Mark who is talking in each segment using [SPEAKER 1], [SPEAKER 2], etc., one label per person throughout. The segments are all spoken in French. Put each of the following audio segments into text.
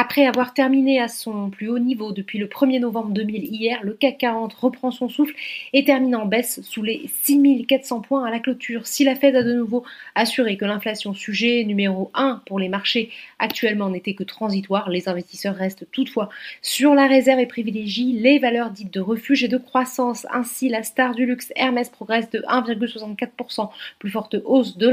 [SPEAKER 1] Après avoir terminé à son plus haut niveau depuis le 1er novembre 2000 hier, le CAC 40 reprend son souffle et termine en baisse sous les 6400 points à la clôture. Si la Fed a de nouveau assuré que l'inflation, sujet numéro 1 pour les marchés actuellement, n'était que transitoire, les investisseurs restent toutefois sur la réserve et privilégient les valeurs dites de refuge et de croissance. Ainsi, la star du luxe Hermès progresse de 1,64%, plus forte hausse de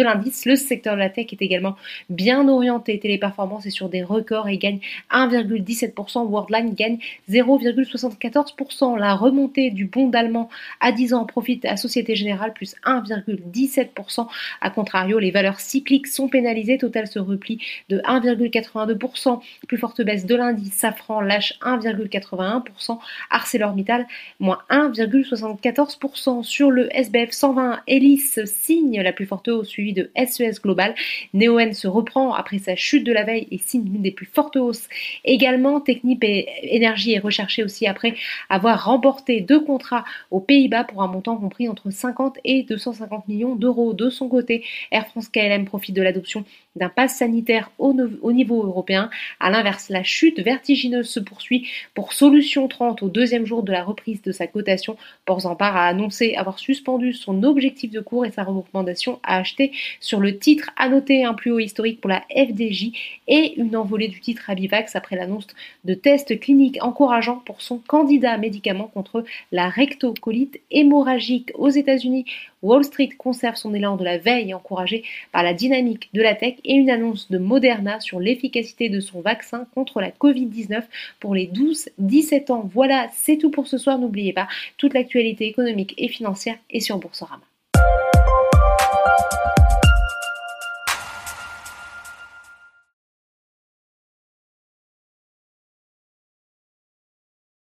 [SPEAKER 1] l'indice. Le secteur de la tech est également bien orienté. Téléperformance est sur des records et gagne 1,17%. Worldline gagne 0,74%. La remontée du bond allemand à 10 ans profite à Société Générale plus 1,17%. A contrario, les valeurs cycliques sont pénalisées. Total se replie de 1,82%. Plus forte baisse de l'indice. Safran lâche 1,81%. ArcelorMittal moins 1,74%. Sur le SBF 120, Elis signe la plus forte hausse suivie de SES e Global. Neoen se reprend après sa chute de la veille et signe une des plus forte hausse. Également, Technip Énergie est recherché aussi après avoir remporté deux contrats aux Pays-Bas pour un montant compris entre 50 et 250 millions d'euros. De son côté, Air France KLM profite de l'adoption d'un pass sanitaire au, niveau européen. À l'inverse, la chute vertigineuse se poursuit pour Solution 30 au deuxième jour de la reprise de sa cotation. Porzampar a annoncé avoir suspendu son objectif de cours et sa recommandation à acheter sur le titre. À noter un plus haut historique pour la FDJ et une envolée du titre Abivax après l'annonce de tests cliniques encourageants pour son candidat médicament contre la rectocolite hémorragique aux États-Unis. Wall Street conserve son élan de la veille encouragé par la dynamique de la tech et une annonce de Moderna sur l'efficacité de son vaccin contre la Covid-19 pour les 12-17 ans. Voilà, c'est tout pour ce soir. N'oubliez pas, toute l'actualité économique et financière est sur Boursorama.